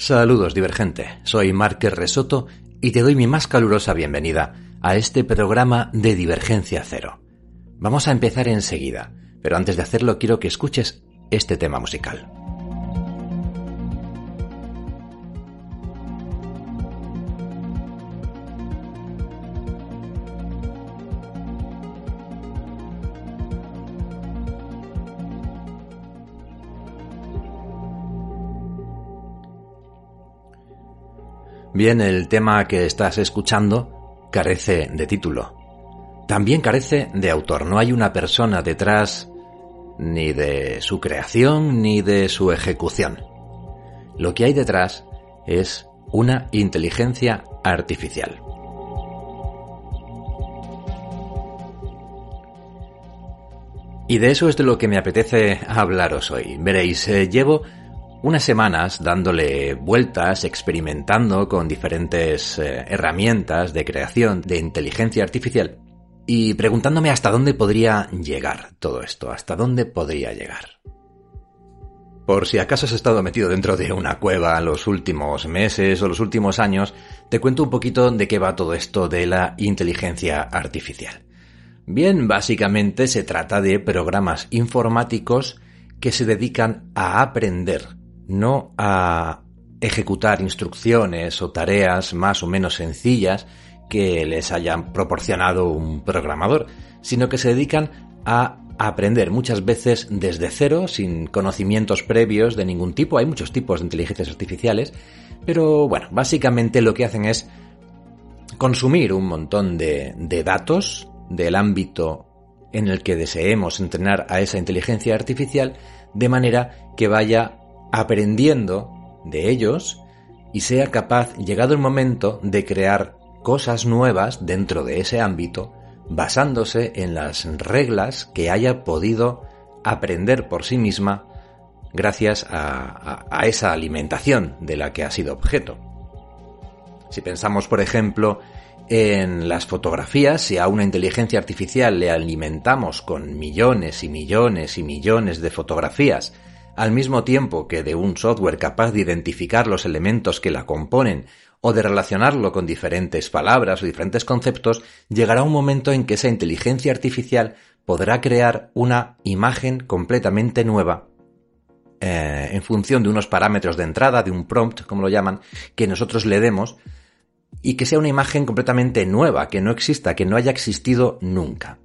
Saludos divergente, soy Márquez Resoto y te doy mi más calurosa bienvenida a este programa de Divergencia Cero. Vamos a empezar enseguida, pero antes de hacerlo quiero que escuches este tema musical. Bien, el tema que estás escuchando carece de título. También carece de autor. No hay una persona detrás ni de su creación ni de su ejecución. Lo que hay detrás es una inteligencia artificial. Y de eso es de lo que me apetece hablaros hoy. Veréis, eh, llevo unas semanas dándole vueltas, experimentando con diferentes eh, herramientas de creación de inteligencia artificial y preguntándome hasta dónde podría llegar todo esto, hasta dónde podría llegar. Por si acaso has estado metido dentro de una cueva los últimos meses o los últimos años, te cuento un poquito de qué va todo esto de la inteligencia artificial. Bien, básicamente se trata de programas informáticos que se dedican a aprender no a ejecutar instrucciones o tareas más o menos sencillas que les hayan proporcionado un programador, sino que se dedican a aprender muchas veces desde cero, sin conocimientos previos de ningún tipo. Hay muchos tipos de inteligencias artificiales, pero bueno, básicamente lo que hacen es consumir un montón de, de datos del ámbito en el que deseemos entrenar a esa inteligencia artificial de manera que vaya aprendiendo de ellos y sea capaz, llegado el momento, de crear cosas nuevas dentro de ese ámbito, basándose en las reglas que haya podido aprender por sí misma gracias a, esa alimentación de la que ha sido objeto. Si pensamos, por ejemplo, en las fotografías, si a una inteligencia artificial le alimentamos con millones y millones y millones de fotografías al mismo tiempo que de un software capaz de identificar los elementos que la componen o de relacionarlo con diferentes palabras o diferentes conceptos, llegará un momento en que esa inteligencia artificial podrá crear una imagen completamente nueva eh, en función de unos parámetros de entrada, de un prompt, como lo llaman, que nosotros le demos, y que sea una imagen completamente nueva, que no exista, que no haya existido nunca.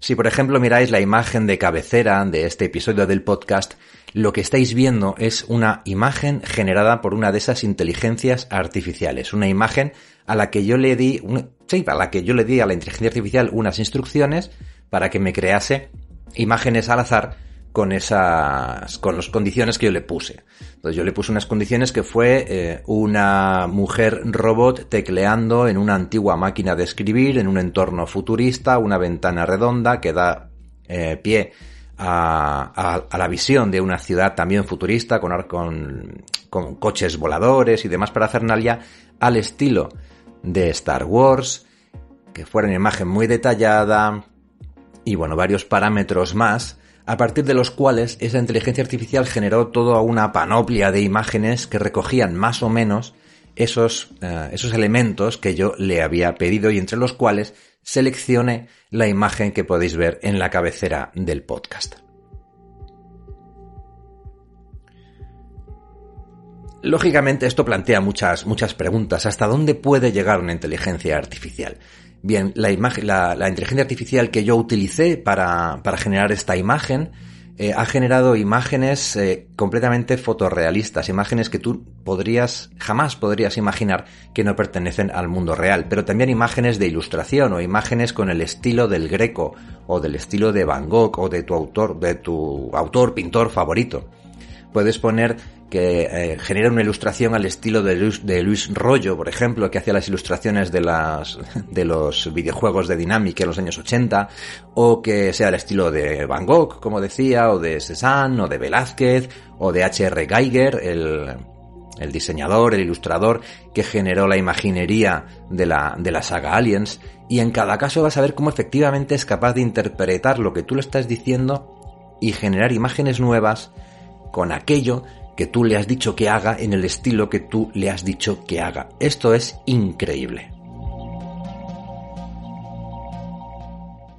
Si por ejemplo miráis la imagen de cabecera de este episodio del podcast, lo que estáis viendo es una imagen generada por una de esas inteligencias artificiales, una imagen a la que yo le di, sí, a la que yo le di a la inteligencia artificial unas instrucciones para que me crease imágenes al azar con esas, con las condiciones que yo le puse. Entonces yo le puse unas condiciones que fue eh, una mujer robot tecleando en una antigua máquina de escribir, en un entorno futurista, una ventana redonda que da eh, pie a, la visión de una ciudad también futurista con, coches voladores y demás para parafernalia al estilo de Star Wars, que fuera una imagen muy detallada y bueno, varios parámetros más a partir de los cuales esa inteligencia artificial generó toda una panoplia de imágenes que recogían más o menos esos, eh, esos elementos que yo le había pedido y entre los cuales seleccione la imagen que podéis ver en la cabecera del podcast. Lógicamente esto plantea muchas, muchas preguntas. ¿Hasta dónde puede llegar una inteligencia artificial? Bien, la, imagen, la, inteligencia artificial que yo utilicé para, para generar esta imagen eh, ha generado imágenes eh, completamente fotorrealistas, imágenes que tú podrías, jamás podrías imaginar que no pertenecen al mundo real, pero también imágenes de ilustración o imágenes con el estilo del Greco o del estilo de Van Gogh o de tu autor, de tu autor, pintor favorito puedes poner que eh, genera una ilustración al estilo de Luis, de Luis Rollo, por ejemplo, que hacía las ilustraciones de, las, de los videojuegos de Dynamic en los años 80, o que sea el estilo de Van Gogh, como decía, o de Cézanne, o de Velázquez, o de H.R. Geiger, el, el diseñador, el ilustrador que generó la imaginería de la, de la saga Aliens, y en cada caso vas a ver cómo efectivamente es capaz de interpretar lo que tú le estás diciendo y generar imágenes nuevas con aquello que tú le has dicho que haga en el estilo que tú le has dicho que haga. Esto es increíble.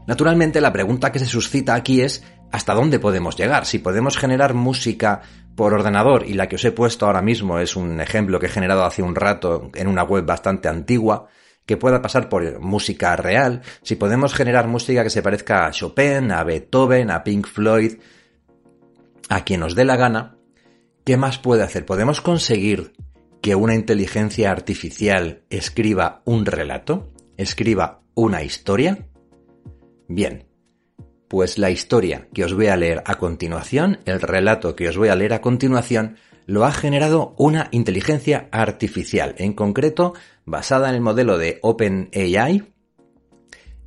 Naturalmente la pregunta que se suscita aquí es ¿hasta dónde podemos llegar? Si podemos generar música por ordenador y la que os he puesto ahora mismo es un ejemplo que he generado hace un rato en una web bastante antigua, que pueda pasar por música real, si podemos generar música que se parezca a Chopin, a Beethoven, a Pink Floyd, a quien nos dé la gana, ¿Qué más puede hacer? ¿Podemos conseguir que una inteligencia artificial escriba un relato? ¿Escriba una historia? Bien, pues la historia que os voy a leer a continuación, el relato que os voy a leer a continuación, lo ha generado una inteligencia artificial, en concreto basada en el modelo de OpenAI.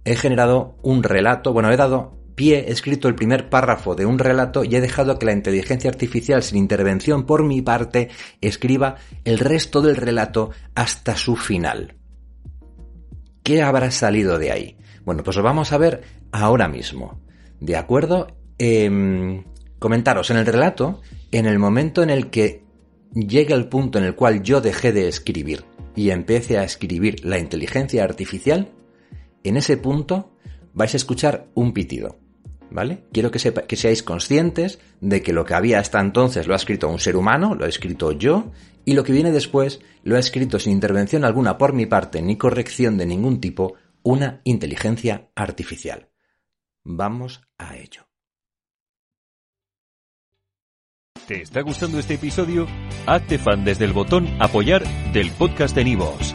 He generado un relato, bueno, he dado pie he escrito el primer párrafo de un relato y he dejado que la inteligencia artificial sin intervención por mi parte escriba el resto del relato hasta su final. ¿Qué habrá salido de ahí? Bueno, pues lo vamos a ver ahora mismo. ¿De acuerdo? Em, comentaros, en el relato, en el momento en el que llegue el punto en el cual yo dejé de escribir y empiece a escribir la inteligencia artificial, en ese punto vais a escuchar un pitido. ¿Vale? Quiero que, que seáis conscientes de que lo que había hasta entonces lo ha escrito un ser humano, lo he escrito yo, y lo que viene después lo ha escrito sin intervención alguna por mi parte ni corrección de ningún tipo una inteligencia artificial. Vamos a ello. ¿Te está gustando este episodio? Hazte fan desde el botón apoyar del podcast de Nivos.